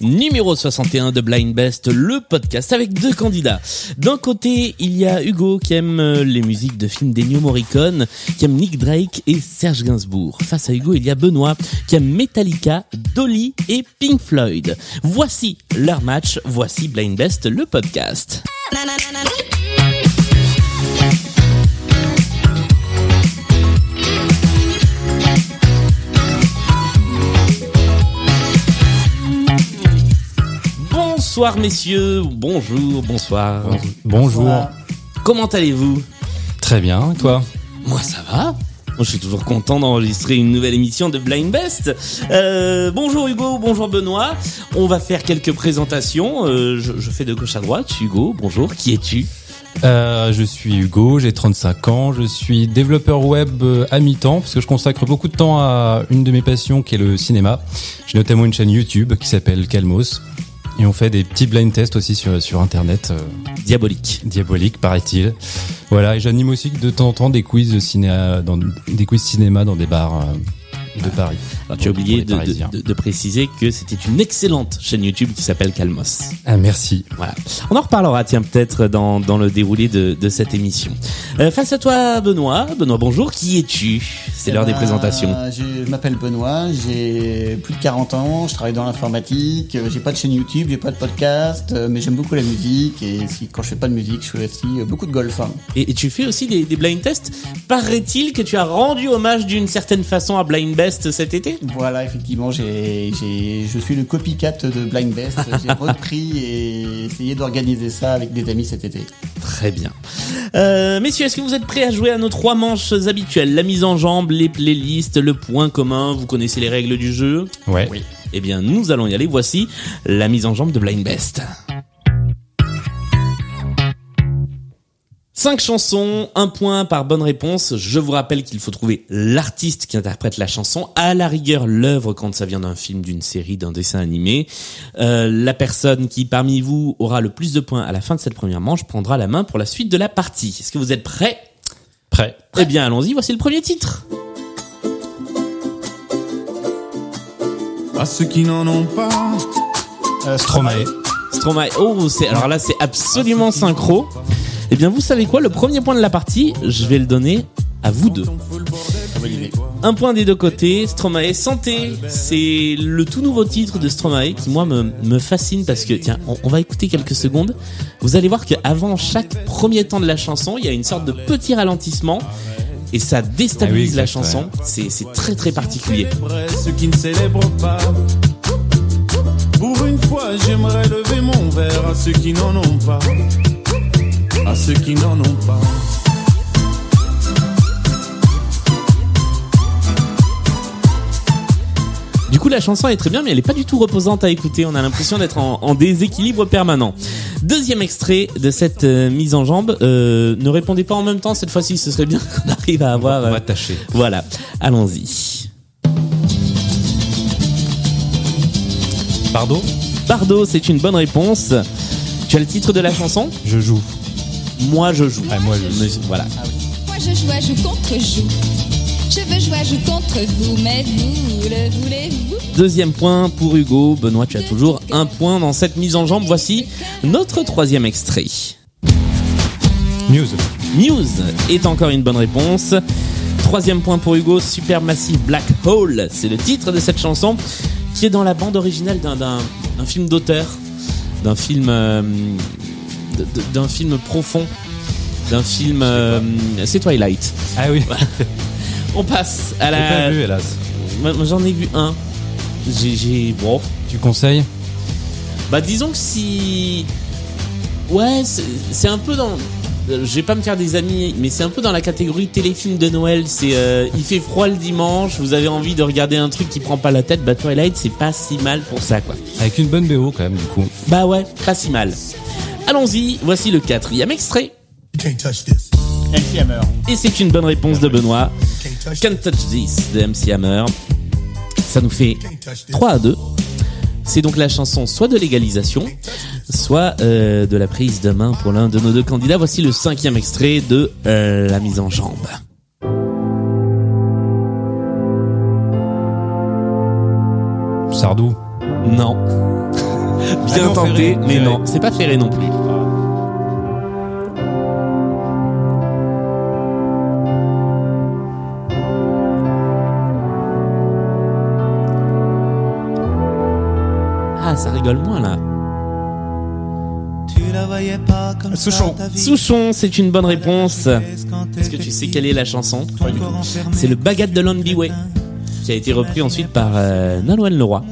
Numéro 61 de Blind Best, le podcast avec deux candidats. D'un côté, il y a Hugo qui aime euh, les musiques de films d'Ennio Morricone, qui aime Nick Drake et Serge Gainsbourg. Face à Hugo, il y a Benoît qui aime Metallica, Dolly et Pink Floyd. Voici leur match, voici Blind Best, le podcast. Bonsoir messieurs, bonjour, bonsoir. Bonjour. Comment allez-vous? Très bien, et toi? Moi ça va. Moi, je suis toujours content d'enregistrer une nouvelle émission de Blind Best. Euh, bonjour Hugo, bonjour Benoît. On va faire quelques présentations. Euh, je, je fais de gauche à droite. Hugo, bonjour. Qui es-tu? Euh, Je suis Hugo, j'ai 35 ans, je suis développeur web à mi-temps parce que je consacre beaucoup de temps à une de mes passions qui est le cinéma. J'ai notamment une chaîne YouTube qui s'appelle Calmos et on fait des petits blind tests aussi sur, sur internet. euh, Diabolique. diabolique paraît-il. Voilà, et j'anime aussi de temps en temps des quiz de cinéma dans des quiz cinéma dans des bars euh, de Paris. Alors, tu as oublié de, préciser que c'était une excellente chaîne YouTube qui s'appelle Calmos. Ah merci. Voilà. On en reparlera, tiens, peut-être dans, dans le déroulé de, de cette émission. Euh, face à toi, Benoît. Benoît, bonjour. Qui es-tu? C'est Eh l'heure des ben, présentations. Je, m'appelle Benoît, j'ai plus de 40 ans, je travaille dans l'informatique, euh, j'ai pas de chaîne YouTube, j'ai pas de podcast, euh, mais j'aime beaucoup la musique et si, quand je fais pas de musique, je fais aussi beaucoup de golf. hein. Et, et tu fais aussi des, des blind tests? Paraît-il que tu as rendu hommage d'une certaine façon à Blind Best cet été Voilà, effectivement, j'ai, j'ai, je suis le copycat de Blind Best, j'ai repris et essayé d'organiser ça avec des amis cet été. Très bien. Euh, messieurs, est-ce que vous êtes prêts à jouer à nos trois manches habituelles? La mise en jambe, les playlists, le point commun. Vous connaissez les règles du jeu? Ouais. Oui. Eh bien, nous allons y aller. Voici la mise en jambe de Blind Best. Cinq chansons, un point par bonne réponse. Je vous rappelle qu'il faut trouver l'artiste qui interprète la chanson, à la rigueur l'œuvre quand ça vient d'un film, d'une série, d'un dessin animé. Euh, la personne qui parmi vous aura le plus de points à la fin de cette première manche prendra la main pour la suite de la partie. Est-ce que vous êtes prêts? Prêt. Eh bien, allons-y. Voici le premier titre. À ceux qui n'en ont pas, Euh, Stromae. Stromae. Oh, c'est alors là, c'est absolument synchro. Eh bien, vous savez quoi Le premier point de la partie, je vais le donner à vous deux. Un point des deux côtés. Stromae Santé, c'est le tout nouveau titre de Stromae qui moi me, me fascine parce que tiens, on, on va écouter quelques secondes. Vous allez voir qu'avant chaque premier temps de la chanson, il y a une sorte de petit ralentissement et ça déstabilise Ah oui, la chanson. C'est c'est très très particulier. vrai, ceux qui ne célèbrent pas. Pour une fois, j'aimerais lever mon verre à ceux qui n'en ont pas. À ceux qui n'en ont pas. Du coup, la chanson est très bien, mais elle est pas du tout reposante à écouter. On a l'impression d'être en, en déséquilibre permanent. Deuxième extrait de cette euh, mise en jambe. Euh, ne répondez pas en même temps cette fois-ci. Ce serait bien qu'on arrive à avoir. On euh, va tâcher. voilà. Allons-y. Bardo? Bardo, c'est une bonne réponse. Tu as le titre de la chanson? Je joue. Moi, je joue. Ah, moi, je joue. Voilà. Moi je joue à joue contre joue. Je veux jouer à joue contre vous, mais vous le voulez-vous? Deuxième point pour Hugo. Benoît, tu as toujours un point dans cette mise en jambe. Voici notre troisième extrait. News. News est encore une bonne réponse. Troisième point pour Hugo, Supermassive Black Hole. C'est le titre de cette chanson qui est dans la bande originale d'un, d'un, d'un film d'auteur, d'un film, euh, d'un film profond, d'un film. euh, c'est Twilight. Ah oui. On passe à la. pas vu, hélas. J'en ai vu un. J'ai, bon. Tu conseilles? Bah disons que si ouais c'est un peu dans je vais pas me faire des amis mais c'est un peu dans la catégorie téléfilm de Noël c'est euh, il fait froid le dimanche vous avez envie de regarder un truc qui prend pas la tête bah Twilight c'est pas si mal pour ça quoi Avec une bonne BO quand même, du coup. bah ouais pas si mal Allons-y, voici le quatrième extrait. MC Hammer. Et c'est une bonne réponse de Benoît. Can't Touch This de MC Hammer. Ça nous fait 3 à 2. C'est donc la chanson soit de légalisation, soit euh, de la prise de main pour l'un de nos deux candidats. Voici le cinquième extrait de euh, La mise en jambe. Sardou. Non. Bien Ah non, tenté, Ferré, mais Ferré. non, c'est pas Ferré non plus. Ah, ça rigole moins là. Souchon. Souchon, c'est une bonne réponse. Est-ce que tu sais quelle est la chanson C'est le Bagat de Way qui a été repris ensuite par euh, Nolwenn Leroy.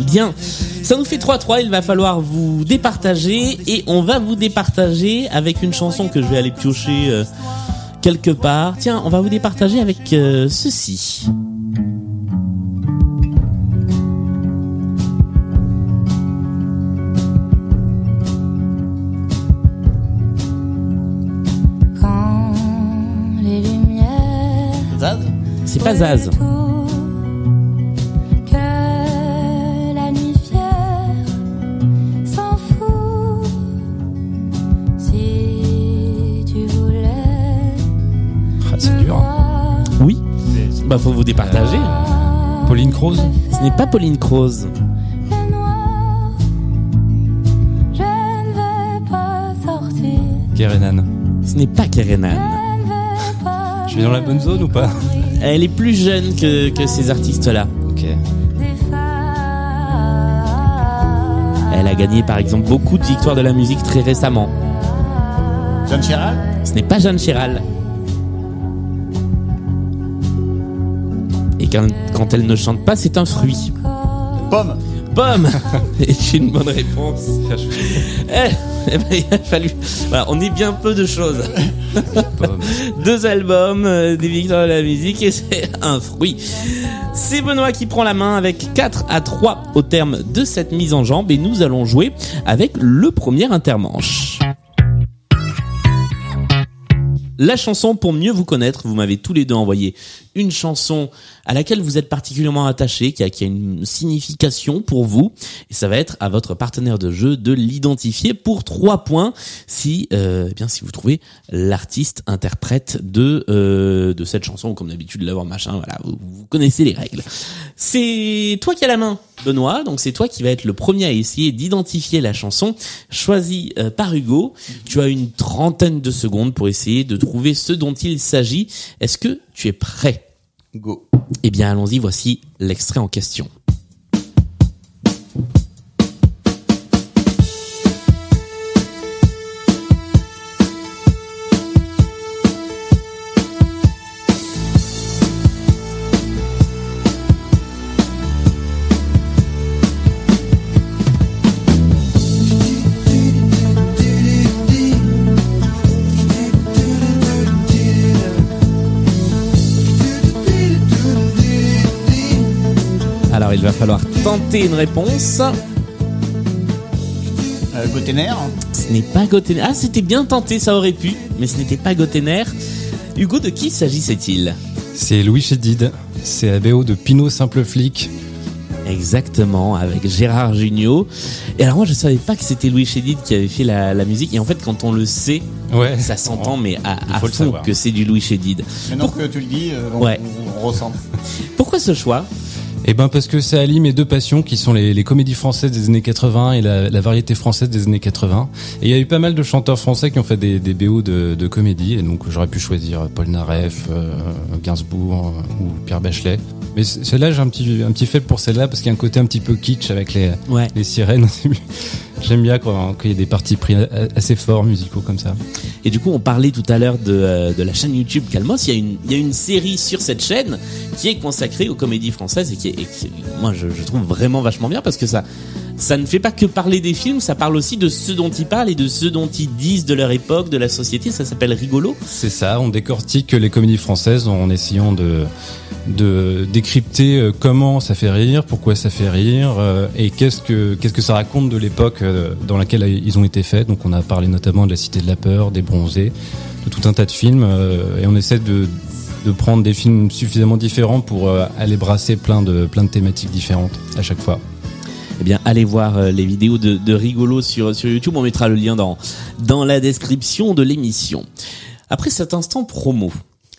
Bien, ça nous fait 3-3, il va falloir vous départager et on va vous départager avec une chanson que je vais aller piocher euh, quelque part. Tiens, on va vous départager avec euh, ceci. Quand les lumières Zaz? C'est pas Zaz. Vous départager. Pauline Croze Ce n'est pas Pauline Croze. le noir, je ne vais pas sortir. Kerenan. Ce n'est pas Kerenan. Je ne vais pas Je vais dans la bonne zone ou pas Elle est plus jeune que, que ces artistes-là. Ok. des femmes. Elle a gagné par exemple beaucoup de victoires de la musique très récemment. Jeanne Chéral Ce n'est pas Jeanne Chéral. Quand, quand elle ne chante pas, c'est un fruit. Pomme Pomme C'est une bonne réponse. Eh, eh ben, il a fallu. Voilà, on est bien peu de choses. Deux albums, euh, des victoires de la musique et c'est un fruit. C'est Benoît qui prend la main avec 4 à 3 au terme de cette mise en jambe et nous allons jouer avec le premier intermanche. La chanson pour mieux vous connaître, vous m'avez tous les deux envoyé une chanson à laquelle vous êtes particulièrement attaché, qui a, qui a une signification pour vous, et ça va être à votre partenaire de jeu de l'identifier pour trois points si, euh, eh bien si vous trouvez l'artiste interprète de euh, de cette chanson, comme d'habitude l'avoir machin, voilà, vous, vous connaissez les règles. C'est toi qui as la main, Benoît, donc c'est toi qui va être le premier à essayer d'identifier la chanson choisie euh, par Hugo. Tu as une trentaine de secondes pour essayer de trouver ce dont il s'agit. Est-ce que tu es prêt? Go. Eh bien, allons-y, voici l'extrait en question. Tenter une réponse. Euh, Gotener Ce n'est pas Gotener. Ah, c'était bien tenté, ça aurait pu, mais ce n'était pas Gotener. Hugo, de qui s'agissait-il? C'est Louis Chédid. C'est la BO de Pinot Simple Flic. Exactement, avec Gérard Jugnot. Et alors moi, je savais pas que c'était Louis Chédid qui avait fait la, la musique. Et en fait, quand on le sait, Ouais. ça s'entend, mais à, à fond que c'est du Louis Chédid. Maintenant que tu le dis, euh, on, Ouais. on ressent. Pourquoi ce choix? Eh ben parce que ça allie mes deux passions qui sont les, les comédies françaises des années 80 et la, la variété française des années 80. Et il y a eu pas mal de chanteurs français qui ont fait des, des BO de, de comédies et donc j'aurais pu choisir Paul Naref, euh, Gainsbourg euh, ou Pierre Bachelet. Mais celle-là j'ai un petit un petit fait pour celle-là parce qu'il y a un côté un petit peu kitsch avec les Ouais. les sirènes. J'aime bien quand il y a des parties pris assez forts musicaux comme ça. Et du coup, on parlait tout à l'heure de, euh, de la chaîne YouTube Calmos. Il y, a une, il y a une série sur cette chaîne qui est consacrée aux comédies françaises et qui est, et qui- moi, je, je trouve vraiment vachement bien parce que ça, ça ne fait pas que parler des films, ça parle aussi de ce dont ils parlent et de ce dont ils disent de leur époque, de la société. Ça s'appelle Rigolo. C'est ça, on décortique les comédies françaises en essayant de de décrypter euh, comment ça fait rire, pourquoi ça fait rire euh, et qu'est-ce que qu'est-ce que ça raconte de l'époque dans laquelle ils ont été faits. Donc on a parlé notamment de la Cité de la peur, des Bronzés, de tout un tas de films euh, et on essaie de de prendre des films suffisamment différents pour euh, aller brasser plein de plein de thématiques différentes à chaque fois. Eh bien, allez voir euh, les vidéos de, de Rigolo sur, sur YouTube. On mettra le lien dans, dans la description de l'émission. Après cet instant promo,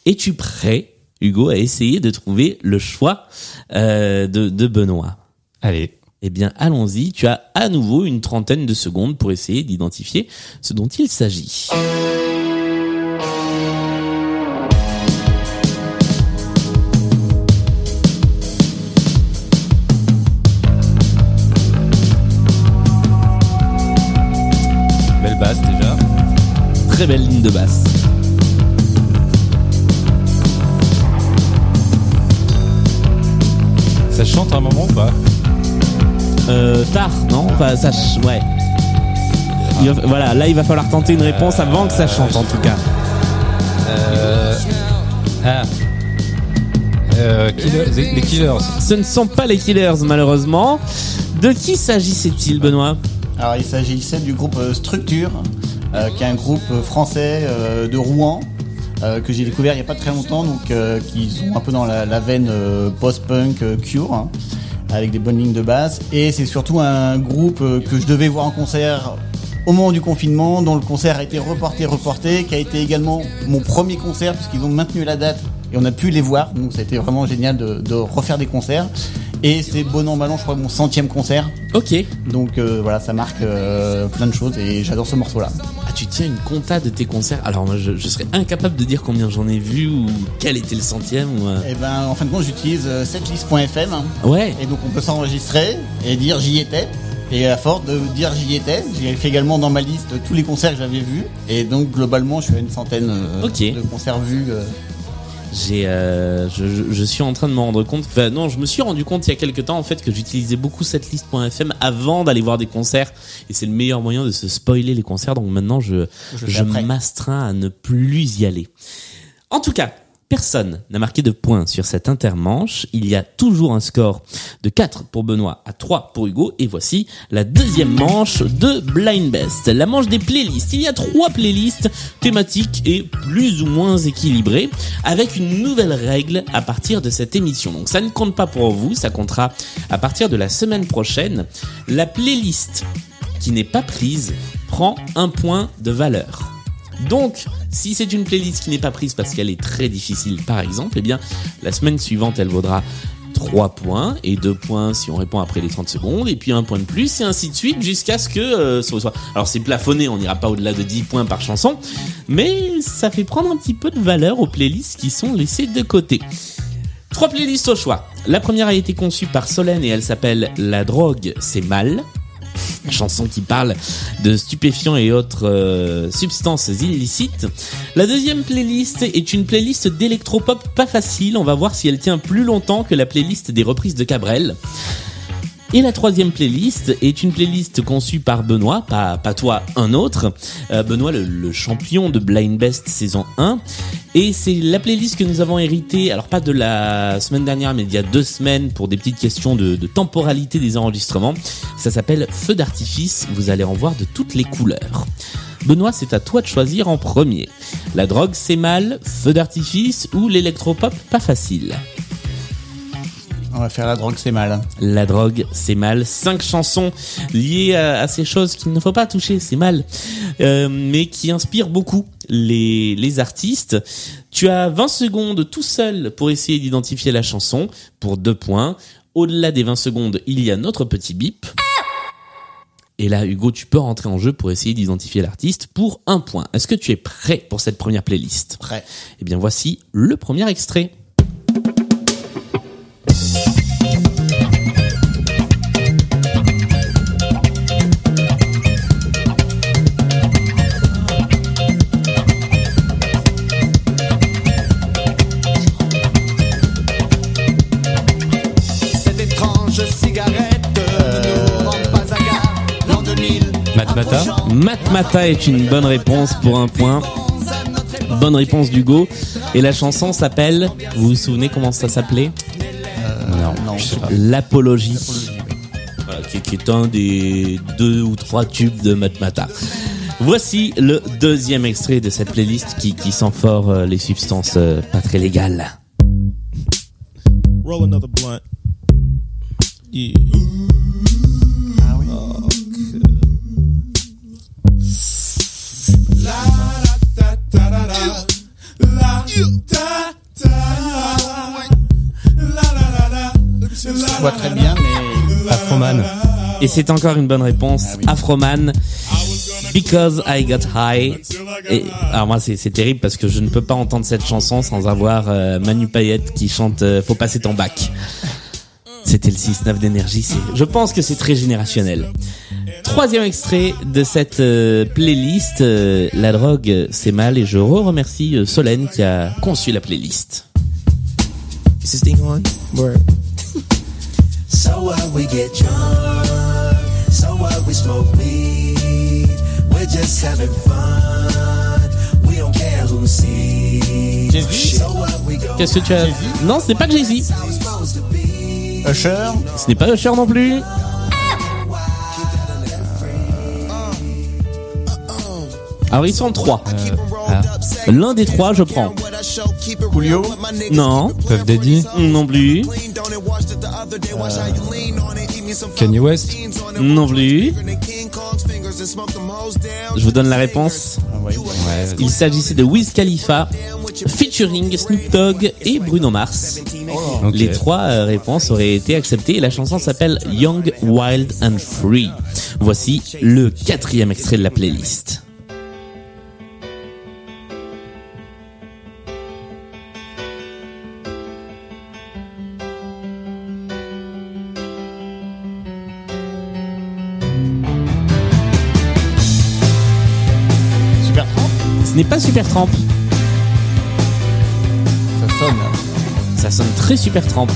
es-tu prêt, Hugo, à essayer de trouver le choix euh, de, de Benoît? Allez. Eh bien, allons-y. Tu as à nouveau une trentaine de secondes pour essayer d'identifier ce dont il s'agit. Belle basse déjà. Très belle ligne de basse. Ça chante un moment ou pas? Euh, tard, non Enfin, ça, ch- ouais. Il va- voilà, là, il va falloir tenter une réponse avant que ça chante, en tout cas. euh... Ah. Euh, Killer- les les Killers. Ce ne sont pas les Killers, malheureusement. De qui s'agissait-il, Benoît? Alors, il s'agissait du groupe euh, Structure, euh, qui est un groupe euh, français euh, de Rouen, euh, que j'ai découvert il n'y a pas très longtemps, donc euh, qui sont un peu dans la, la veine euh, post-punk euh, Cure, hein, avec des bonnes lignes de basse. Et c'est surtout un groupe euh, que je devais voir en concert au moment du confinement, dont le concert a été reporté, reporté, qui a été également mon premier concert, puisqu'ils ont maintenu la date et on a pu les voir, donc ça a été vraiment génial de, de refaire des concerts. Et c'est bon an, mal an, je crois, mon centième concert. Ok. Donc euh, voilà, ça marque euh, plein de choses et j'adore ce morceau-là. Tu tiens une compta de tes concerts. Alors, moi, je, je serais incapable de dire combien j'en ai vu ou quel était le centième. Ou, euh, Et ben, en fin de compte, j'utilise euh, setlist.fm Ouais. et donc on peut s'enregistrer et dire j'y étais. Et à force de dire j'y étais, j'ai fait également dans ma liste tous les concerts que j'avais vus. Et donc globalement, je suis à une centaine euh, de concerts vus. J'ai, euh, je, je- je suis en train de me rendre compte. Enfin, non, je me suis rendu compte il y a quelques temps en fait que j'utilisais beaucoup cette liste.fm avant d'aller voir des concerts, et c'est le meilleur moyen de se spoiler les concerts. Donc maintenant, je, Je m'astreins à ne plus y aller. En tout cas. Personne n'a marqué de points sur cette intermanche. Il y a toujours un score de 4 pour Benoît à 3 pour Hugo. Et voici la deuxième manche de Blind Best. La manche des playlists. Il y a trois playlists thématiques et plus ou moins équilibrées avec une nouvelle règle à partir de cette émission. Donc ça ne compte pas pour vous, ça comptera à partir de la semaine prochaine. La playlist qui n'est pas prise prend un point de valeur. Donc, si c'est une playlist qui n'est pas prise parce qu'elle est très difficile, par exemple, eh bien, la semaine suivante, elle vaudra 3 points et 2 points si on répond après les 30 secondes et puis un point de plus et ainsi de suite jusqu'à ce que euh, soit... Alors c'est plafonné, on n'ira pas au-delà de 10 points par chanson, mais ça fait prendre un petit peu de valeur aux playlists qui sont laissées de côté. Trois playlists au choix. La première a été conçue par Solène et elle s'appelle La drogue, c'est mal. Chanson qui parle de stupéfiants et autres euh, substances illicites. La deuxième playlist est une playlist d'électropop pas facile. On va voir si elle tient plus longtemps que la playlist des reprises de Cabrel. Et la troisième playlist est une playlist conçue par Benoît, pas, toi, un autre. Euh, Benoît, le, le champion de Blind Best saison 1. Et c'est la playlist que nous avons héritée, alors pas de la semaine dernière, mais il y a deux semaines pour des petites questions de, de temporalité des enregistrements. Ça s'appelle Feu d'artifice, vous allez en voir de toutes les couleurs. Benoît, c'est à toi de choisir en premier. La drogue, c'est mal, feu d'artifice ou l'électropop, pas facile. On va faire la drogue, c'est mal. La drogue, c'est mal. Cinq chansons liées à, à ces choses qu'il ne faut pas toucher, c'est mal. Euh, mais qui inspirent beaucoup les, les artistes. Tu as 20 secondes tout seul pour essayer d'identifier la chanson pour deux points. Au-delà des 20 secondes, il y a notre petit bip. Et là, Hugo, tu peux rentrer en jeu pour essayer d'identifier l'artiste pour un point. Est-ce que tu es prêt pour cette première playlist? Prêt. Eh bien, voici le premier extrait. Matmata Matmata est une bonne réponse pour un point. Bonne réponse d'Hugo. Et la chanson s'appelle, vous vous souvenez comment ça s'appelait? Non, non, je sais pas. L'Apologie. Voilà, qui, qui est un des deux ou trois tubes de Matmata. Voici le deuxième extrait de cette playlist qui, qui sent fort euh, les substances euh, pas très légales. Roll another blunt. Yeah. Je vois très bien, mais Afroman. Et c'est encore une bonne réponse. Afroman. Because I Got High. Et, alors moi c'est c'est terrible parce que je ne peux pas entendre cette chanson sans avoir euh, Manu Payette qui chante euh, Faut passer ton bac. C'était le 6-9 d'énergie. Je pense que c'est très générationnel. Troisième extrait de cette euh, playlist. euh, la drogue, c'est mal. Et je re-remercie euh, Solène qui a conçu la playlist. Is this thing on? Word. So what we get drunk, so what we smoke weed, we're just having fun. We don't care who sees. Jay-Z? So what we go Qu'est-ce que tu as Non, ce n'est pas Jay-Z. Usher? Ce n'est pas Usher non plus. Alors ils sont trois. ah. L'un des trois, je prends. Julio. Non, Puff Daddy, non plus, Kanye West, non plus. Je vous donne la réponse. ouais, Il s'agissait de Wiz Khalifa, featuring Snoop Dogg et Bruno Mars. ok. Les trois euh, réponses auraient été acceptées et la chanson s'appelle Young, Wild and Free. Voici le quatrième extrait de la playlist. Pas Super Tramp. Ça sonne. Ça sonne très Super Tramp.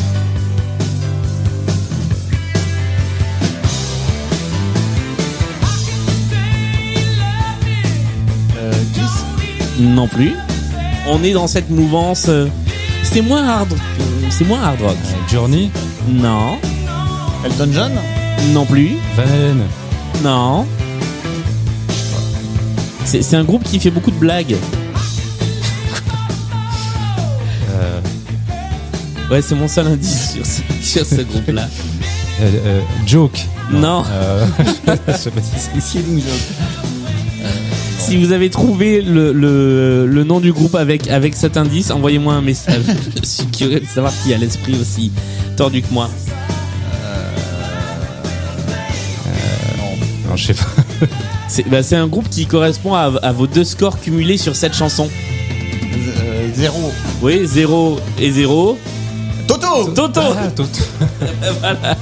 Euh, Kiss. Non plus. On est dans cette mouvance. euh, C'est moins hard. euh, C'est moins hard rock. Euh, Journey, Non. Elton John? Non plus. Van Halen, Non. C'est un groupe qui fait beaucoup de blagues. euh, Ouais, c'est mon seul indice sur ce, sur ce groupe-là. euh, euh, Joke. Non. Je sais pas si vous avez trouvé le, le, le nom du groupe avec, avec cet indice, envoyez-moi un message. Je suis curieux de savoir qui a l'esprit aussi tordu que moi. non, je sais pas. C'est bah, c'est un groupe qui correspond à, à vos deux scores cumulés sur cette chanson. Euh, Zéro. Oui, 0 et 0. Toto. Toto Ah, Toto. Voilà.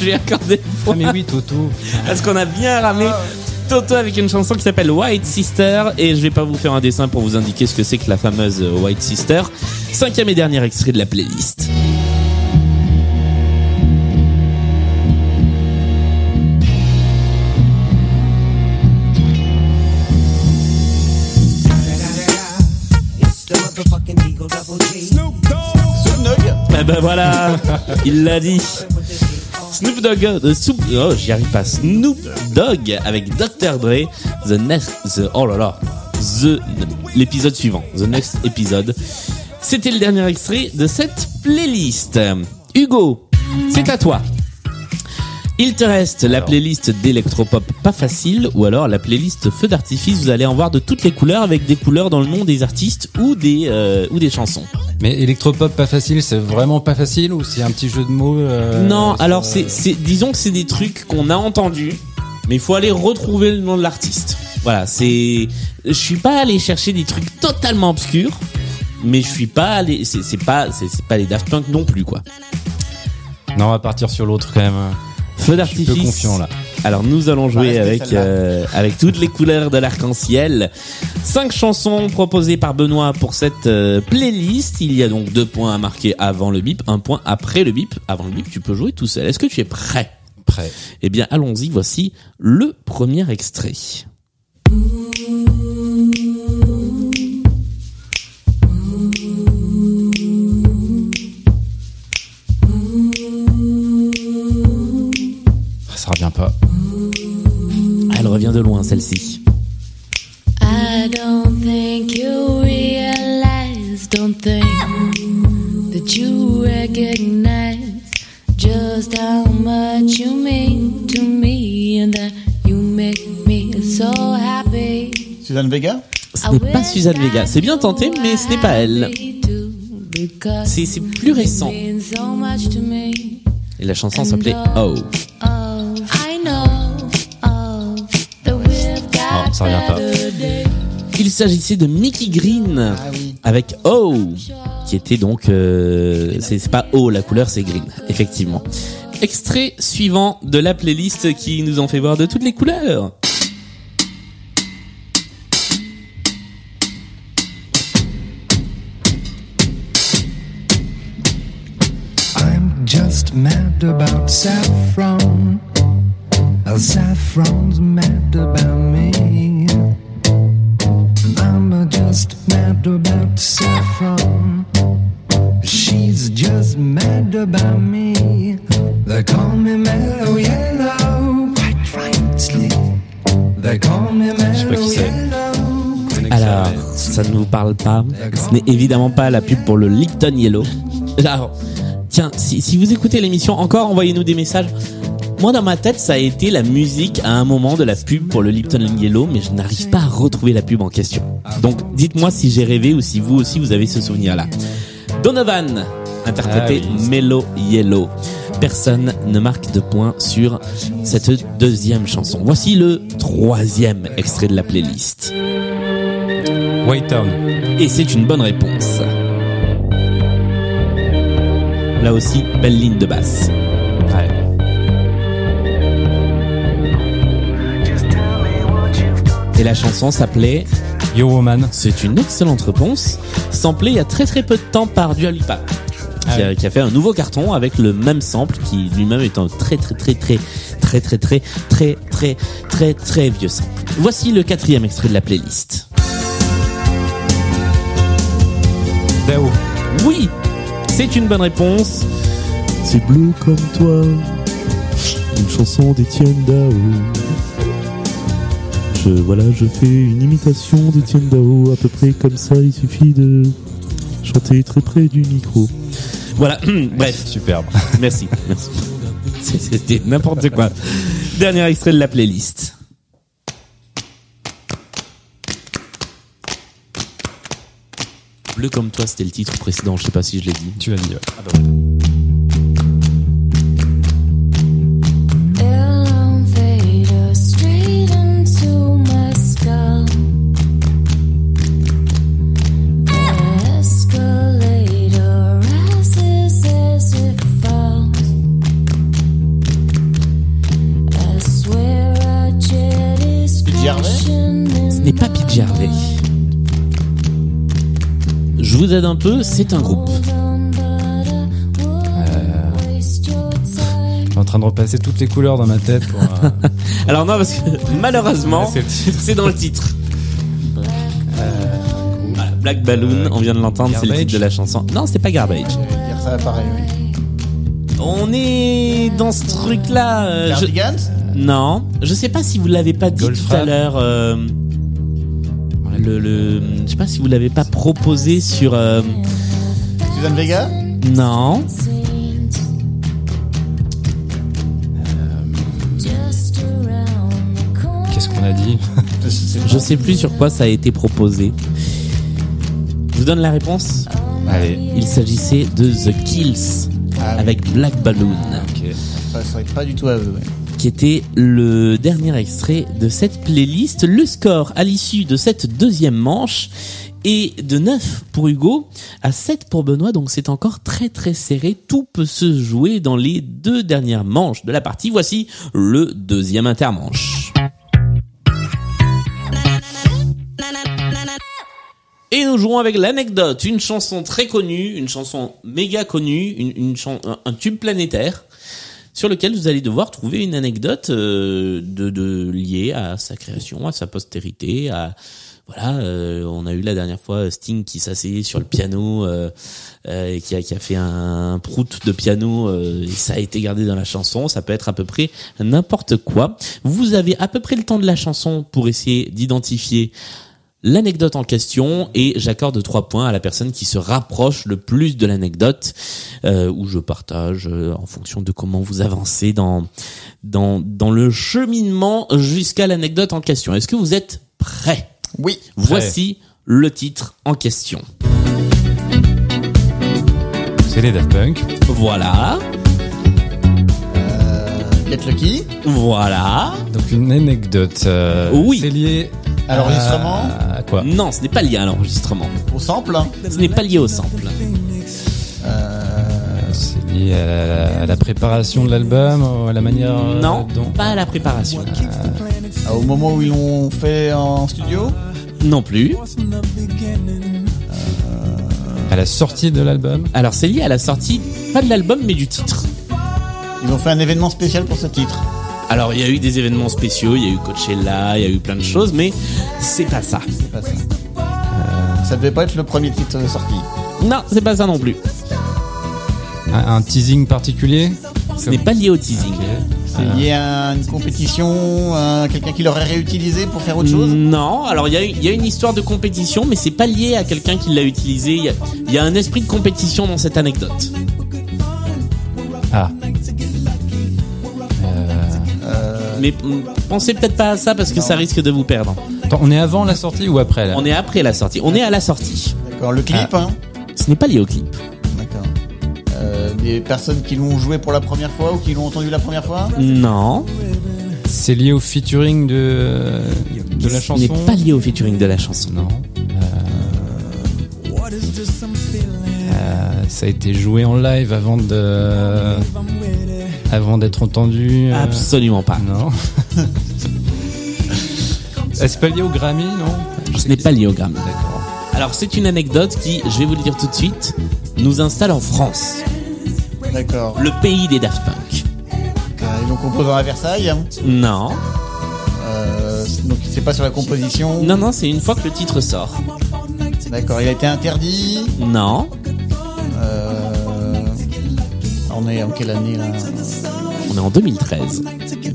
Je, vais accorder le Ah, point mais oui, Toto. parce qu'on a bien ramé Toto avec une chanson qui s'appelle White Sister et je vais pas vous faire un dessin pour vous indiquer ce que c'est que la fameuse White Sister. Cinquième et dernier extrait de la playlist. Eh ben voilà, il l'a dit. Snoop Dogg, euh, Snoop, oh j'y arrive pas. Snoop Dogg avec Dr Dre, the next, the, oh là là, the, l'épisode suivant, the next épisode. C'était le dernier extrait de cette playlist. Hugo, c'est à toi. Il te reste la playlist d'électropop pas facile ou alors la playlist feu d'artifice. Vous allez en voir de toutes les couleurs avec des couleurs dans le nom des artistes ou des euh, ou des chansons. Mais électropop pas facile, c'est vraiment pas facile ou c'est un petit jeu de mots euh, Non, alors c'est, c'est, disons que c'est des trucs qu'on a entendus, mais il faut aller retrouver le nom de l'artiste. Voilà, c'est, je suis pas allé chercher des trucs totalement obscurs, mais je suis pas allé, c'est, c'est pas, c'est, c'est pas les Daft Punk non plus quoi. Non, on va partir sur l'autre quand même. Feu Je d'artifice. suis peu confiant là. Alors nous allons jouer avec euh, avec toutes les couleurs de l'arc-en-ciel. Cinq chansons proposées par Benoît pour cette euh, playlist. Il y a donc deux points à marquer avant le bip, un point après le bip. Avant le bip, tu peux jouer tout seul. Est-ce que tu es prêt? Prêt. Eh bien, allons-y. Voici le premier extrait. De loin, celle-ci. I don't think you realize, don't think that you recognize just how much you mean to me and that you make me so happy. Suzanne Vega? Ce n'est pas Suzanne Vega. C'est bien tenté, mais ce n'est pas elle. C'est c'est plus récent. Et la chanson s'appelait Oh. Il s'agissait de Mickey Green Ah oui. avec Oh, qui était donc euh, c'est pas Oh la couleur, c'est green, effectivement. Extrait suivant de la playlist qui nous en fait voir de toutes les couleurs. I'm just mad about saffron. Saffron's mad about me. I'm just mad about saffron. She's just mad about me. They call me mellow yellow, quite rightly. They call me sais pas qui mellow c'est. yellow. Alors, ça ne vous parle pas. Ce n'est évidemment pas la pub pour le Lipton Yellow. Alors, tiens, si, si vous écoutez l'émission encore, envoyez-nous des messages. Moi, dans ma tête, ça a été la musique à un moment de la pub pour le Lipton Yellow, mais je n'arrive pas à retrouver la pub en question. Donc, dites-moi si j'ai rêvé ou si vous aussi vous avez ce souvenir-là. Donovan interprétait Ah oui. Mellow Yellow. Personne ne marque de points sur cette deuxième chanson. Voici le troisième extrait de la playlist. White Town. Et c'est une bonne réponse. Là aussi, belle ligne de basse. Et la chanson s'appelait Yo Woman. C'est une excellente réponse. Samplée il y a très très peu de temps par Dua Lipa. Qui, a, qui a fait un nouveau carton avec le même sample qui lui-même est un très très très très très très très très très très très vieux sample. Voici le quatrième extrait de la playlist. Dao. Oui, c'est une bonne réponse. C'est bleu comme toi. Une chanson d'Étienne Dao. Je, voilà, je fais une imitation d'Étienne Dao, à peu près comme ça, il suffit de chanter très près du micro. Voilà, bref, Superbe. merci, merci. C'était n'importe quoi. Dernier extrait de la playlist. Bleu comme toi, c'était le titre précédent, je sais pas si je l'ai dit. Tu l'as dit. ouais. Elevator aide un peu, c'est un groupe. Suis en train de repasser toutes les couleurs dans ma tête pour. euh, Alors non, parce que malheureusement, c'est dans le titre. Euh, voilà, Black Balloon, on vient de l'entendre, c'est le titre de la chanson. Non, c'est pas Garbage. Je vais dire ça pareil, oui. On est dans ce truc-là. euh, je- Non, je sais pas si vous l'avez pas dit tout à l'heure. euh, Le, le, je sais pas si vous l'avez pas proposé sur. euh, Suzanne Vega non. Qu'est-ce qu'on a dit Je sais plus sur quoi ça a été proposé. Je vous donne la réponse. Allez. Il s'agissait de The Kills Ah oui. avec Black Balloon, Ok. Ça serait pas du tout à eux, ouais. qui était le dernier extrait de cette playlist. Le score à l'issue de cette deuxième manche est de 9 pour Hugo à 7 pour Benoît, donc c'est encore très très serré. Tout peut se jouer dans les deux dernières manches de la partie. Voici le deuxième intermanche. Et nous jouons avec l'anecdote, une chanson très connue, une chanson méga connue, une, un, tube planétaire, sur lequel vous allez devoir trouver une anecdote euh, de liée à sa création, à sa postérité, à voilà, euh, on a eu la dernière fois Sting qui s'asseyait sur le piano euh, euh, et qui a, qui a fait un, prout de piano euh, et ça a été gardé dans la chanson. Ça peut être à peu près n'importe quoi. Vous avez à peu près le temps de la chanson pour essayer d'identifier l'anecdote en question et j'accorde trois points à la personne qui se rapproche le plus de l'anecdote euh, où je partage euh, en fonction de comment vous avancez dans dans dans le cheminement jusqu'à l'anecdote en question. Est-ce que vous êtes prêts? Oui. Voici le titre en question. C'est les Daft Punk. Voilà. Get Lucky. Voilà. Donc une anecdote. euh, Oui. C'est lié À l'enregistrement À quoi? Non, ce n'est pas lié à l'enregistrement. Au sample. hein. Ce n'est pas lié au sample. C'est lié à la, à la préparation de l'album, à la manière. euh, Non, dont- pas à la préparation. Au moment où ils l'ont fait en studio. Non plus. À la sortie de l'album. Alors c'est lié à la sortie, pas de l'album, mais du titre. Ils ont fait un événement spécial pour ce titre. Alors il y a eu des événements spéciaux, il y a eu Coachella, il y a eu plein de choses, mais c'est pas ça. C'est pas ça. Ça devait pas être le premier titre sorti. Non, c'est pas ça non plus. Un, un teasing particulier. Ce n'est pas lié au teasing. C'est lié à une compétition, à quelqu'un qui l'aurait réutilisé pour faire autre chose? Non, alors il y, a y une histoire de compétition, mais c'est pas lié à quelqu'un qui l'a utilisé. Il y, a, il y a un esprit de compétition dans cette anecdote. Ah. Mais mm, pensez peut-être pas à ça parce que ça risque de vous perdre. Attends, on est avant la sortie ou après là? On est après la sortie. On est à la sortie. D'accord, le clip, Ah. hein? Ce n'est pas lié au clip. Euh, des personnes qui l'ont joué pour la première fois ou qui l'ont entendu la première fois Non. C'est lié au featuring de, de la Ce chanson n'est pas lié au featuring de la chanson. Non. Euh, ça a été joué en live avant de avant d'être entendu. euh, Absolument pas. Non. Euh, C'est pas lié au Grammy, non? Ce n'est pas lié au Grammy. D'accord. Alors c'est une anecdote qui, je vais vous le dire tout de suite, nous installe en France, D'accord. le pays des Daft Punk. Euh, ils l'ont composé à Versailles. hein. Non. Euh, donc c'est pas sur la composition. Non, non, c'est une fois que le titre sort. D'accord, il a été interdit? Non. Euh, on est en quelle année là? On est en 2013.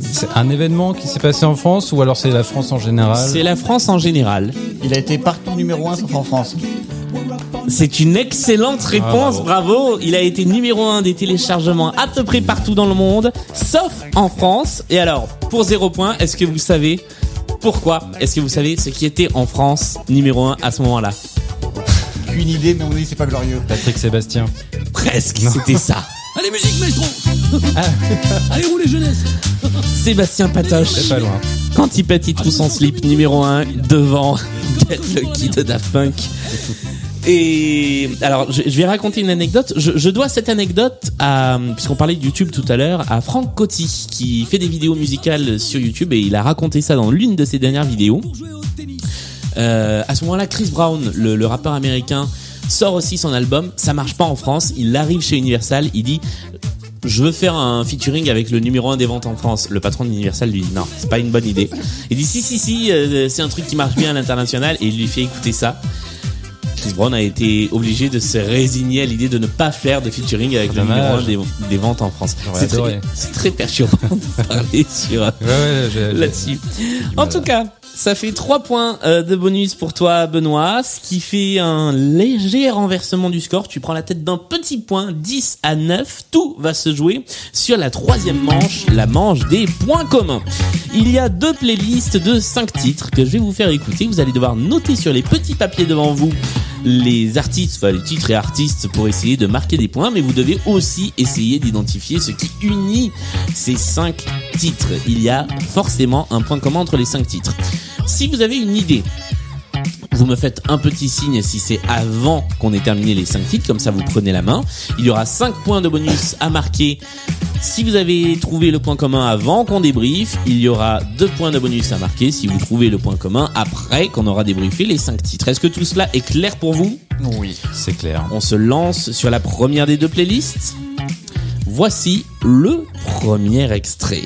C'est un événement qui s'est passé en France ou alors c'est la France en général? C'est la France en général. Il a été partout numéro 1 sauf en France. C'est une excellente réponse, Ah, bravo. Il a été numéro un des téléchargements à peu près partout dans le monde, sauf en France. Et alors, pour zéro point, est-ce que vous savez pourquoi? Est-ce que vous savez ce qui était en France numéro un à ce moment-là? Qu'une idée, mais on dit c'est pas glorieux. Patrick Sébastien. Presque, c'était ça. Allez, musique, maestro Allez, roulez, jeunesse Sébastien Patoche. C'est pas loin. Quand il pète, il trouve son slip numéro 1 devant Get Lucky de Daft Punk. Et alors, je, vais raconter une anecdote. Je, dois cette anecdote à, puisqu'on parlait de YouTube tout à l'heure, à Franck Coty, qui fait des vidéos musicales sur YouTube et il a raconté ça dans l'une de ses dernières vidéos. Euh, à ce moment-là, Chris Brown, le, le rappeur américain, sort aussi son album. Ça marche pas en France. Il arrive chez Universal. Il dit je veux faire un featuring avec le numéro 1 des ventes en France. Le patron d'Universal lui dit non, c'est pas une bonne idée. Il dit si si si, euh, c'est un truc qui marche bien à l'international et il lui fait écouter ça. Chris Brown a été obligé de se résigner à l'idée de ne pas faire de featuring avec le numéro 1 des, des ventes en France. C'est très, très perturbant de parler sur Ouais, ouais, là-dessus. En tout cas, ça fait 3 points euh, de bonus pour toi, Benoît, ce qui fait un léger renversement du score. Tu prends la tête d'un petit point, 10 à 9. Tout va se jouer sur la troisième manche, la manche des points communs. Il y a deux playlists de 5 titres que je vais vous faire écouter. Vous allez devoir noter sur les petits papiers devant vous les artistes, enfin les titres et artistes pour essayer de marquer des points, mais vous devez aussi essayer d'identifier ce qui unit ces cinq titres. Il y a forcément un point commun entre les cinq titres. Si vous avez une idée, vous me faites un petit signe si c'est avant qu'on ait terminé les cinq titres, comme ça vous prenez la main. Il y aura 5 points de bonus à marquer. Si vous avez trouvé le point commun avant qu'on débriefe, il y aura 2 points de bonus à marquer si vous trouvez le point commun après qu'on aura débriefé les 5 titres. Est-ce que tout cela est clair pour vous? Oui, c'est clair. On se lance sur la première des deux playlists. Voici le premier extrait.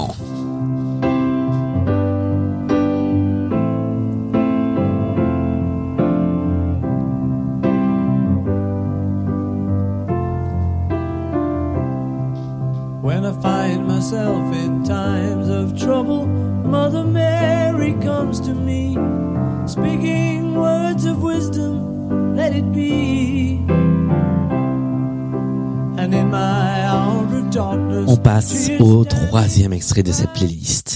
Extrait de cette playlist.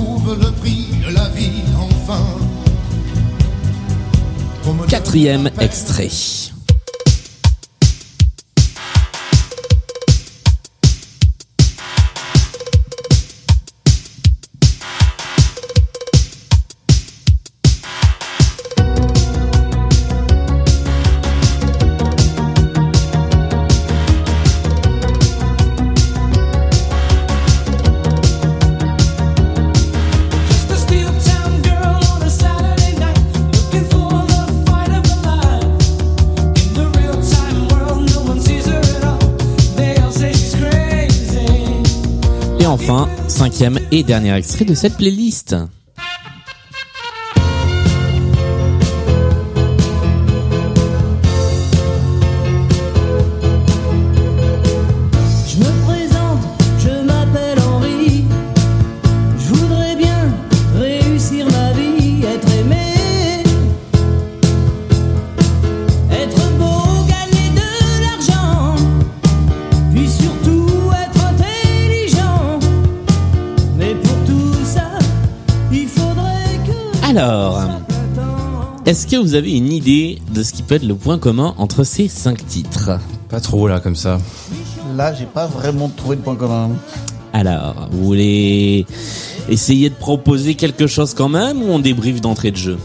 Retrouve le prix de la vie enfin. Quatrième extrait. Et dernier extrait de cette playlist. Est-ce que vous avez une idée de ce qui peut être le point commun entre ces cinq titres Pas trop là comme ça. Là, j'ai pas vraiment trouvé de point commun. Alors, vous voulez essayer de proposer quelque chose quand même ou on débriefe d'entrée de jeu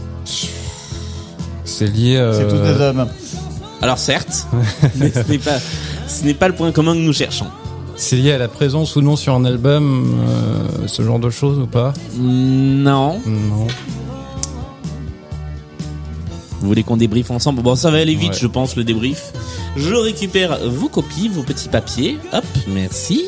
C'est lié. euh, C'est tous des hommes. Alors certes, mais ce n'est pas, ce n'est pas le point commun que nous cherchons. C'est lié à la présence ou non sur un album, euh, ce genre de choses ou pas? Non. Non. Vous voulez qu'on débriefe ensemble Bon, ça va aller vite, Ouais. je pense, le débrief. Je récupère vos copies, vos petits papiers. Hop, merci.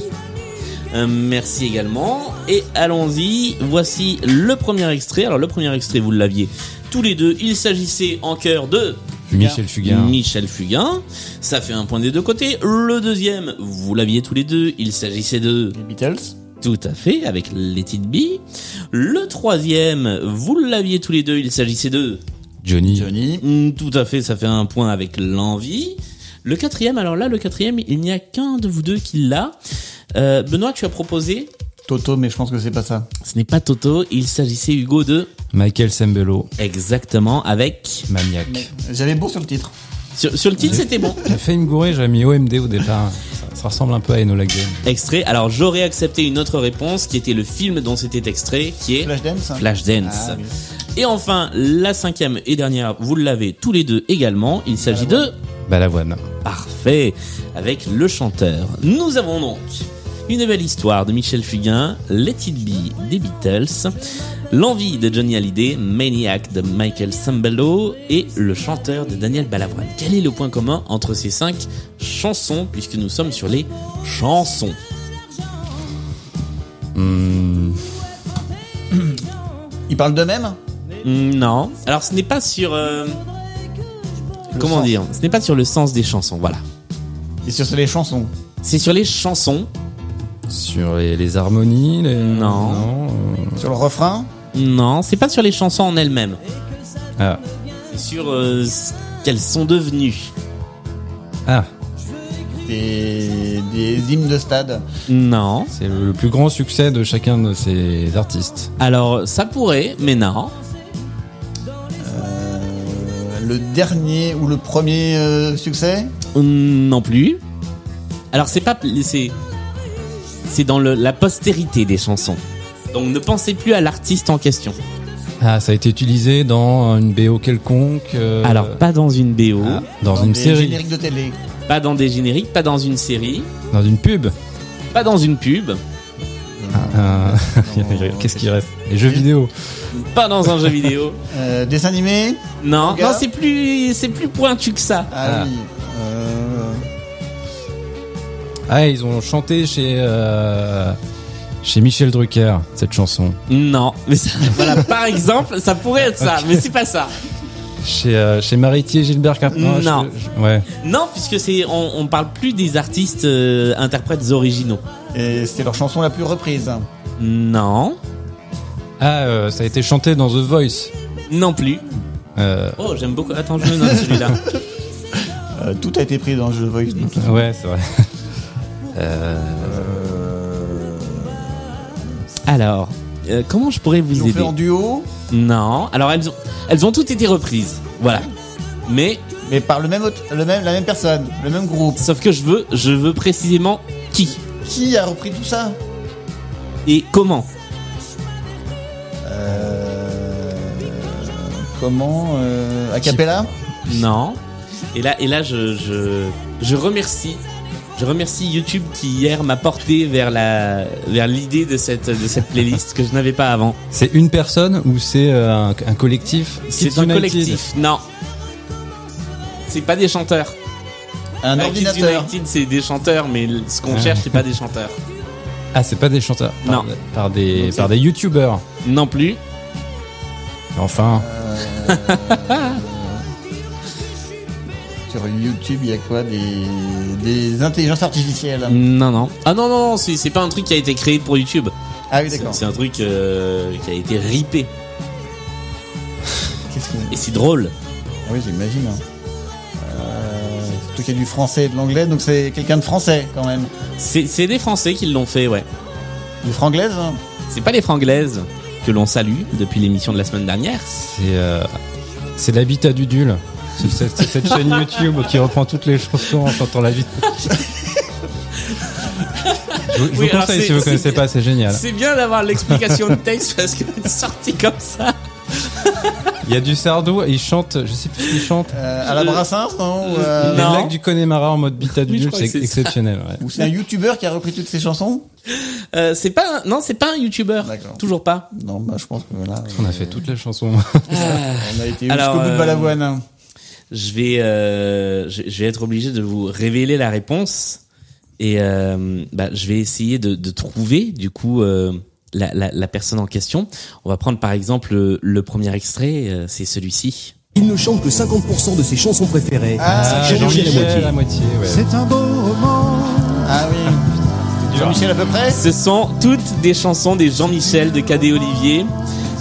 Euh, merci également. Et allons-y. Voici le premier extrait. Alors, le premier extrait, vous l'aviez tous les deux. Il s'agissait en cœur de Michel Fugain. Michel Fugain. Ça fait un point des deux côtés. Le deuxième, vous l'aviez tous les deux. Il s'agissait de Les Beatles. tout à fait, avec Let It Be. Le troisième, vous l'aviez tous les deux. Il s'agissait de Johnny. Johnny. Mm, Tout à fait, ça fait un point avec l'envie. Le quatrième, alors là, le quatrième, il n'y a qu'un de vous deux qui l'a. Euh, Benoît, tu as proposé Toto, mais je pense que c'est pas ça. Ce n'est pas Toto, il s'agissait Hugo de Michael Sembello. exactement avec. Maniac. J'avais beau sur le titre. Sur, sur le titre, c'était bon. J'ai fait me gourer, j'avais mis OMD au départ. Ça, ça ressemble un peu à Enola Gay. Extrait. Alors j'aurais accepté une autre réponse qui était le film dont c'était extrait, qui est Flashdance. Flashdance. Ah, oui. Et enfin, la cinquième et dernière, vous l'avez tous les deux également. Il s'agit de Balavoine. Parfait. Avec le chanteur. Nous avons donc une belle histoire de Michel Fugain, Let It Be des Beatles, L'envie de Johnny Hallyday, Maniac de Michael Sambello et le chanteur de Daniel Balavoine. Quel est le point commun entre ces cinq chansons puisque nous sommes sur les chansons? Hmm, Ils parlent d'eux-mêmes? Non. Alors ce n'est pas sur... euh, comment sens. dire? Ce n'est pas sur le sens des chansons, voilà. Et sur les chansons. C'est sur les chansons. sur les, les harmonies les... Non. euh, Sur le refrain? Non, c'est pas sur les chansons en elles-mêmes. Ah. C'est sur euh, ce qu'elles sont devenues. Ah. des, des hymnes de stade. Non. C'est le, le plus grand succès de chacun de ces artistes. Alors, ça pourrait, mais non. Euh, le dernier ou le premier euh, succès? Non plus. Alors, c'est pas. C'est. C'est dans le- la postérité des chansons. Donc, ne pensez plus à l'artiste en question. Ah, ça a été utilisé dans une BO quelconque. euh, Alors, pas dans une BO, ah, dans, Dans une des série, génériques de télé. pas dans des génériques, pas dans une série, dans une pub. pas dans une pub. Ah, Euh, Qu'est-ce qui reste Les jeux vidéo. Pas dans un jeu vidéo. Euh, dessin animé Non, non, c'est plus, c'est plus pointu que ça. Ah, Ah. oui. Euh, Ah, ils ont chanté chez euh, chez Michel Drucker cette chanson. Non, mais ça, voilà, par exemple, ça pourrait être ça, mais c'est pas ça. Chez euh, chez Maritier Gilbert Carpentier. Non. ouais. Non, puisque c'est, on, on parle plus des artistes euh, interprètes originaux. Et c'était leur chanson la plus reprise. Non, Ah, euh, ça a été chanté dans The Voice. non plus. Euh, Oh, j'aime beaucoup. Attends, je me note celui-là. Euh, tout a été pris dans le jeu Voice. donc. ouais, c'est vrai. Euh, Alors, euh, comment je pourrais Ils vous ont fait aider en duo, Non. Alors elles ont, elles ont toutes été reprises. Voilà. Mais mais par le même, le même, la même personne, le même groupe. sauf que je veux, je veux précisément qui? Qui a repris tout ça et comment. Euh, Comment euh, A cappella Non. Et là, et là, je, je, je remercie, je remercie YouTube qui hier m'a porté vers la, vers l'idée de cette, de cette playlist que je n'avais pas avant. c'est une personne ou c'est euh, un, un collectif? C'est un collectif. Non. C'est pas des chanteurs. Un Kids ordinateur. United, c'est des chanteurs, mais ce qu'on Ah. cherche, c'est pas des chanteurs. Ah, c'est pas des chanteurs. Par, Non. Par des Donc, par des youtubeurs. Non plus. Enfin, Sur YouTube, il y a quoi des, des intelligences artificielles? Non, non. Ah non, non, non, c'est c'est pas un truc qui a été créé pour YouTube. Ah oui, d'accord. c'est un truc euh, qui a été ripé. Que- Et c'est drôle. Oui, j'imagine. hein. Surtout qu'il y a du français et de l'anglais, donc c'est quelqu'un de français quand même. C'est des Français qui l'ont fait, ouais. Du franglaise hein C'est pas les Franglaises que l'on salue depuis l'émission de la semaine dernière. c'est euh, c'est l'habitat du Dul. C'est cette, chaîne YouTube qui reprend toutes les chansons en chantant la vie. Je, vous- je Oui, vous alors conseille si vous connaissez pas, c'est génial. C'est bien d'avoir l'explication de texte parce que c'est sorti comme ça. Il y a du Sardou et il chante, je sais plus ce qu'il chante. Euh, À la Brassens, non Ou, euh, Les Non. blagues du Connemara en mode bita du Oui, c'est exceptionnel. ouais. Ou c'est un youtubeur qui a repris toutes ces chansons Euh, c'est pas un- non, c'est pas un YouTuber. D'accord. Toujours pas. Non, bah je pense que voilà. On a fait toutes les chansons. On a été jusqu'au bout de euh, Balavoine. hein. Je vais, euh, je, je vais être obligé de vous révéler la réponse et euh, bah, je vais essayer de, de trouver du coup euh, la, la, la personne en question. On va prendre par exemple le, le premier extrait, euh, c'est celui-ci. Il ne chante que 50% de ses chansons préférées. Ah, C'est Jean-Michel à moitié. à moitié, ouais. C'est un beau roman. Ah oui. Jean-Michel à peu près Ce sont toutes des chansons des Jean-Michel de Cadet Olivier,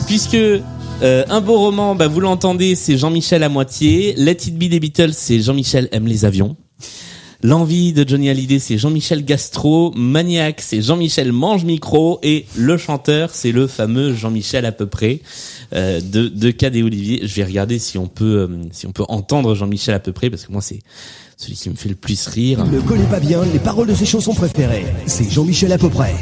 puisque euh, un beau roman, bah, vous l'entendez, c'est Jean-Michel à moitié. Let It Be des Beatles, c'est Jean-Michel aime les avions. L'envie de Johnny Hallyday, c'est Jean-Michel Gastro. Maniac, c'est Jean-Michel mange micro. Et le chanteur, c'est le fameux Jean-Michel à peu près euh, de, de Cadet Olivier. Je vais regarder si on peut, euh, si on peut entendre Jean-Michel à peu près, parce que moi, c'est celui qui me fait le plus rire. Ne connaît pas bien les paroles de ses chansons préférées. C'est Jean-Michel à peu près.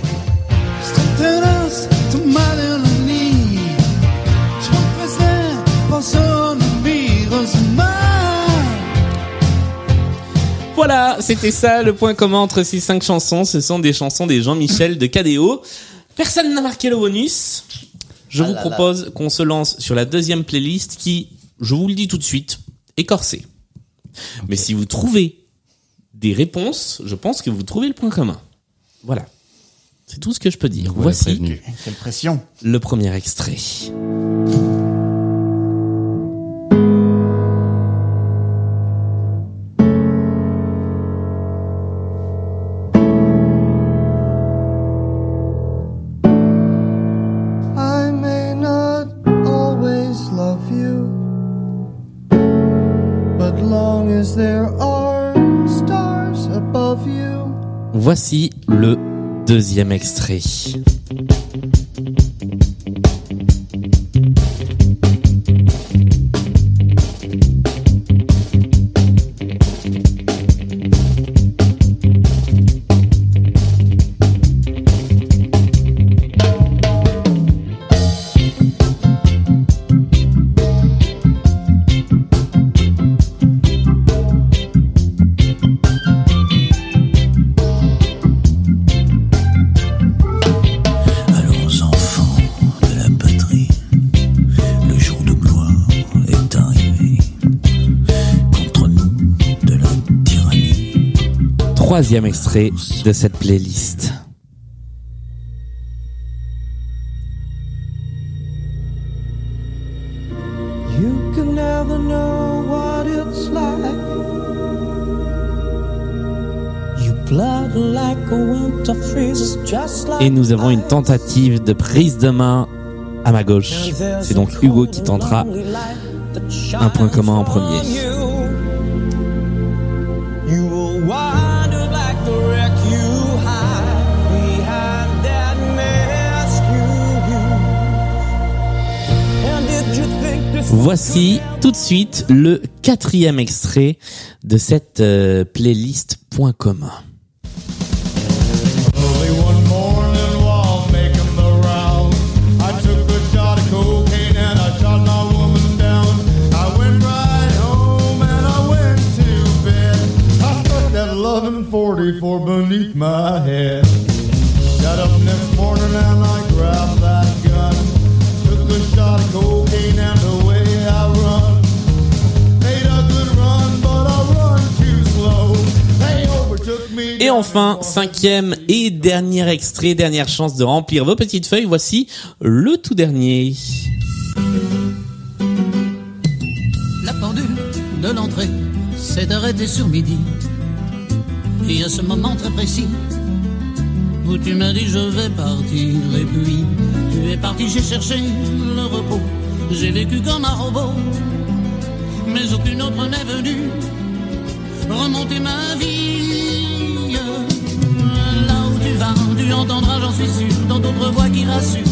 Voilà, c'était ça le point commun entre ces cinq chansons. Ce sont des chansons des Jean-Michel de KDO. Personne n'a marqué le bonus. Je Ah vous là propose qu'on se lance sur la deuxième playlist qui, je vous le dis tout de suite, est corsée. Mais si vous trouvez des réponses, je pense que vous trouvez le point commun. Voilà. C'est tout ce que je peux dire. Voici prévenu. Quelle pression. le premier extrait. Voici le deuxième extrait. Extrait de cette playlist. You can never know what it's like Et nous avons une tentative de prise de main à ma gauche. C'est donc Hugo qui tentera un point commun en premier. Voici tout de suite le quatrième extrait de cette euh, playlist point commun. Enfin, cinquième et dernier extrait, dernière chance de remplir vos petites feuilles. Voici le tout dernier. La pendule de l'entrée s'est arrêtée sur midi. Et à ce moment très précis, où tu m'as dit je vais partir, et puis tu es parti, j'ai cherché le repos. J'ai vécu comme un robot, mais aucune autre n'est venue remonter ma vie. Tu entendras, j'en suis sûr, dans d'autres voix qui rassurent.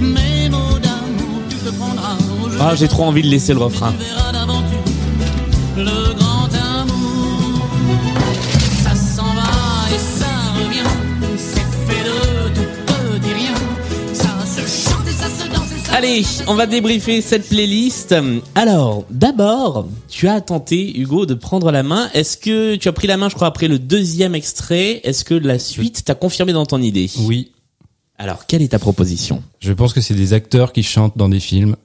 Mes mots d'amour, tu te prendras. Ah, j'ai trop envie de laisser le refrain. le grand Allez, on va débriefer cette playlist. Alors, d'abord, tu as tenté, Hugo, de prendre la main. Est-ce que tu as pris la main, je crois, après le deuxième extrait? Est-ce que la suite t'a confirmé dans ton idée? Oui. Alors, quelle est ta proposition? Je pense que c'est des acteurs qui chantent dans des films.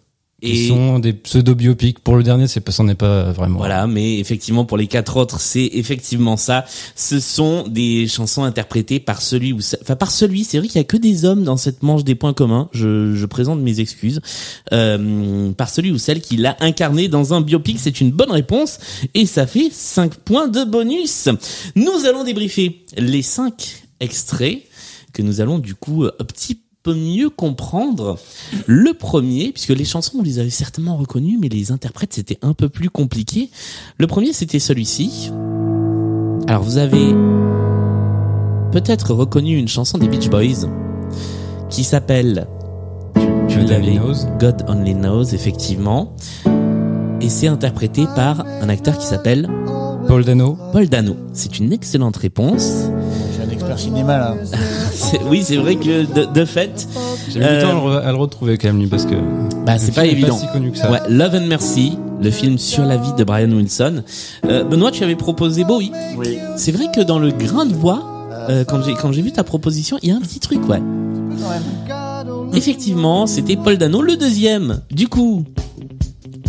Qui Et- sont des pseudo-biopics. Pour le dernier, c'est pas, c'en est pas vraiment. Voilà, mais effectivement pour les quatre autres, c'est effectivement ça. Ce sont des chansons interprétées par celui ou ce- enfin par celui. C'est vrai qu'il y a que des hommes dans cette manche des points communs. Je, je présente mes excuses. Euh, par celui ou celle qui l'a incarné dans un biopic, c'est une bonne réponse et ça fait 5 points de bonus. Nous allons débriefer les cinq extraits que nous allons du coup euh, petit peu mieux comprendre. Le premier, puisque les chansons, on les avait certainement reconnues, mais les interprètes, c'était un peu plus compliqué. Le premier, c'était celui-ci. Alors, vous avez peut-être reconnu une chanson des Beach Boys qui s'appelle God Only Knows. God Only Knows, effectivement. Et c'est interprété par un acteur qui s'appelle Paul Dano. Paul Dano. C'est une excellente réponse. J'ai un expert cinéma là. Oui, c'est vrai que de, de fait, J'ai mis du temps à le re- à le retrouver quand même lui parce que. Bah, c'est pas évident. si connu que ça. Ouais, Love and Mercy, le film sur la vie de Brian Wilson. Euh, Benoît, tu avais proposé Bowie. Oui. C'est vrai que dans le grain de voix, euh, quand j'ai quand j'ai vu ta proposition, il y a un petit truc, ouais. Effectivement, c'était Paul Dano, le deuxième. Du coup,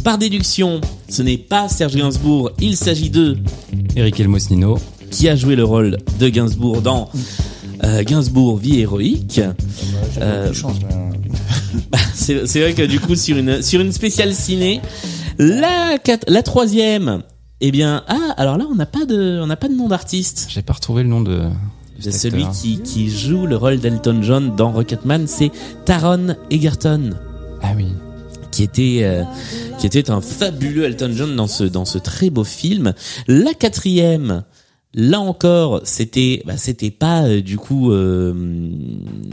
par déduction, ce n'est pas Serge Gainsbourg, il s'agit de Eric Elmos Nino. Qui a joué le rôle de Gainsbourg dans euh, Gainsbourg vie héroïque. Euh, c'est c'est vrai que du coup sur une sur une spéciale ciné, la la troisième, eh bien ah alors là on n'a pas de on n'a pas de nom d'artiste. J'ai pas retrouvé le nom de. celui qui qui joue le rôle d'Elton John dans Rocketman, c'est Taron Egerton. Ah oui. Qui était euh, qui était un fabuleux Elton John dans ce dans ce très beau film. La quatrième. Là encore, c'était, bah, c'était pas euh, du coup, euh,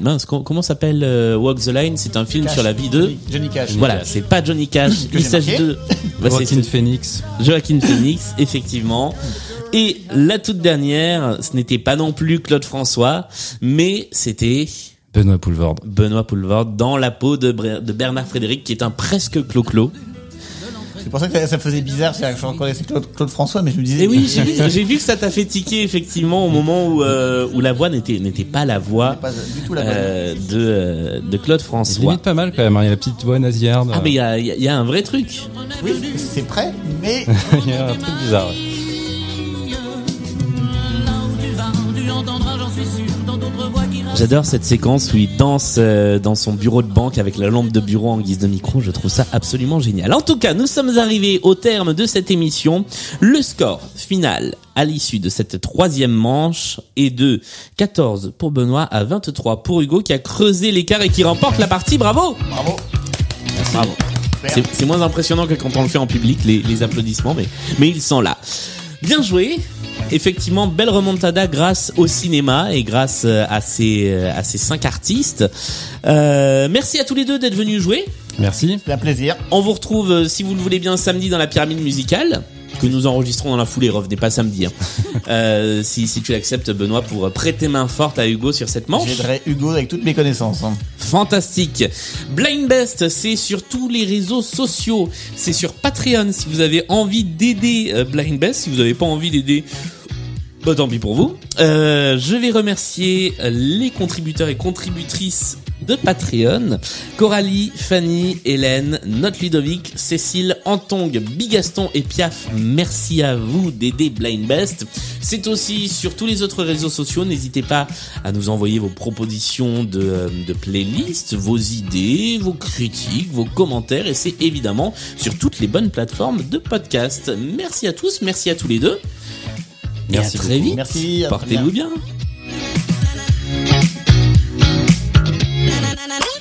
mince, com- comment s'appelle euh, Walk the Line? C'est un film Cash. sur la vie de Johnny- Cash. Voilà, Johnny Cash. c'est pas Johnny Cash. Que Il j'ai s'agit marqué. de Bah, c'est- Joaquin Phoenix. Joaquin Phoenix, effectivement. Et la toute dernière, ce n'était pas non plus Claude François, mais c'était Benoît Poulvord. Benoît Poulvord dans la peau de, Bre- de Bernard Frédéric, qui est un presque clo-clo. C'est pour ça que ça me faisait bizarre, c'est que je reconnaissais Claude, Claude François, mais je me disais. Et oui, j'ai vu, j'ai vu que ça t'a fait tiquer effectivement au moment où, euh, où la voix n'était n'était pas la voix Pas du tout la bonne. euh, de euh, de Claude Il François. limite pas mal quand même. hein. Il y a la petite voix nasillarde. Ah mais il y a, il y a- il y a un vrai truc. Oui, c'est prêt, mais. Il y a un truc bizarre. ouais. J'adore cette séquence où il danse euh, dans son bureau de banque avec la lampe de bureau en guise de micro. Je trouve ça absolument génial. En tout cas, nous sommes arrivés au terme de cette émission. Le score final à l'issue de cette troisième manche est de 14 pour Benoît à 23 pour Hugo qui a creusé l'écart et qui remporte la partie. Bravo Bravo Bravo C'est- moins impressionnant que quand on le fait en public, les, les applaudissements, mais, mais ils sont là. Bien joué. Effectivement, belle remontada grâce au cinéma et grâce euh, à ces, euh, à ces cinq artistes. Euh, merci à tous les deux d'être venus jouer. Merci. C'est un plaisir. On vous retrouve, si vous le voulez bien, samedi dans la pyramide musicale que nous enregistrons dans la foulée. Revenez pas samedi. hein. Euh, si, si tu l'acceptes, Benoît, pour prêter main forte à Hugo sur cette manche. J'aiderai Hugo avec toutes mes connaissances. hein. Fantastique. Blind Best, c'est sur tous les réseaux sociaux. C'est sur Patreon si vous avez envie d'aider euh, Blind Best. Si vous n'avez pas envie d'aider, bah tant pis pour vous. Euh, je vais remercier les contributeurs et contributrices de Patreon. Coralie, Fanny, Hélène, Note Ludovic, Cécile, Antong, Bigaston et Piaf. Merci à vous d'aider Blind Best. C'est aussi sur tous les autres réseaux sociaux. N'hésitez pas à nous envoyer vos propositions de, euh, de playlists, vos idées, vos critiques, vos commentaires. Et c'est évidemment sur toutes les bonnes plateformes de podcast. Merci à tous, merci à tous les deux. Merci et à très beaucoup. vite. Merci, Portez-vous bien. bien. na na na